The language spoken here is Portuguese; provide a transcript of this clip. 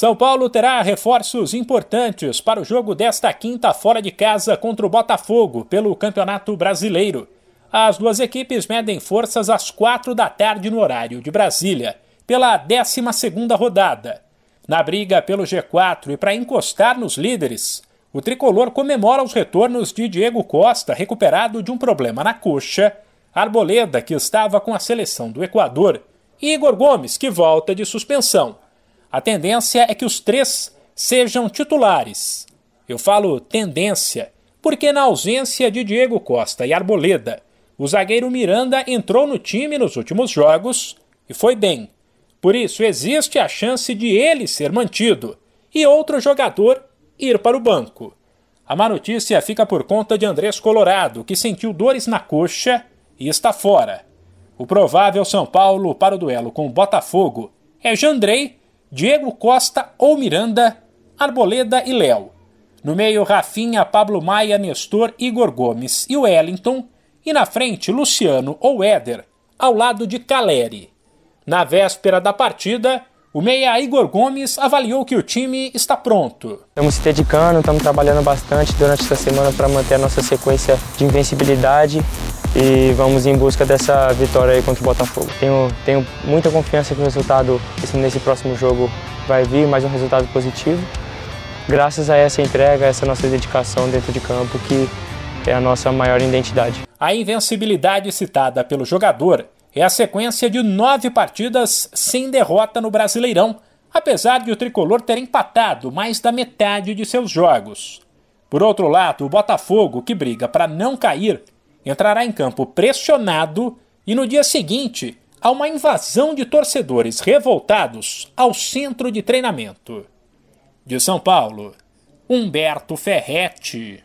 São Paulo terá reforços importantes para o jogo desta quinta fora de casa contra o Botafogo pelo Campeonato Brasileiro. As duas equipes medem forças às quatro da tarde no horário de Brasília, pela 12 rodada. Na briga pelo G4 e para encostar nos líderes, o tricolor comemora os retornos de Diego Costa, recuperado de um problema na coxa, Arboleda, que estava com a seleção do Equador, e Igor Gomes, que volta de suspensão. A tendência é que os três sejam titulares. Eu falo tendência, porque na ausência de Diego Costa e Arboleda, o zagueiro Miranda entrou no time nos últimos jogos e foi bem. Por isso, existe a chance de ele ser mantido e outro jogador ir para o banco. A má notícia fica por conta de Andrés Colorado, que sentiu dores na coxa e está fora. O provável São Paulo para o duelo com o Botafogo é Jandrei Diego Costa ou Miranda, Arboleda e Léo. No meio, Rafinha, Pablo Maia, Nestor, Igor Gomes e Wellington. E na frente, Luciano ou Éder, ao lado de Caleri. Na véspera da partida, o meia Igor Gomes avaliou que o time está pronto. Estamos se dedicando, estamos trabalhando bastante durante esta semana para manter a nossa sequência de invencibilidade e vamos em busca dessa vitória aí contra o Botafogo. Tenho, tenho muita confiança que o resultado nesse próximo jogo vai vir, mais um resultado positivo. Graças a essa entrega, a essa nossa dedicação dentro de campo, que é a nossa maior identidade. A invencibilidade citada pelo jogador é a sequência de nove partidas sem derrota no Brasileirão, apesar de o tricolor ter empatado mais da metade de seus jogos. Por outro lado, o Botafogo, que briga para não cair, entrará em campo pressionado e no dia seguinte há uma invasão de torcedores revoltados ao centro de treinamento. De São Paulo, Humberto Ferretti.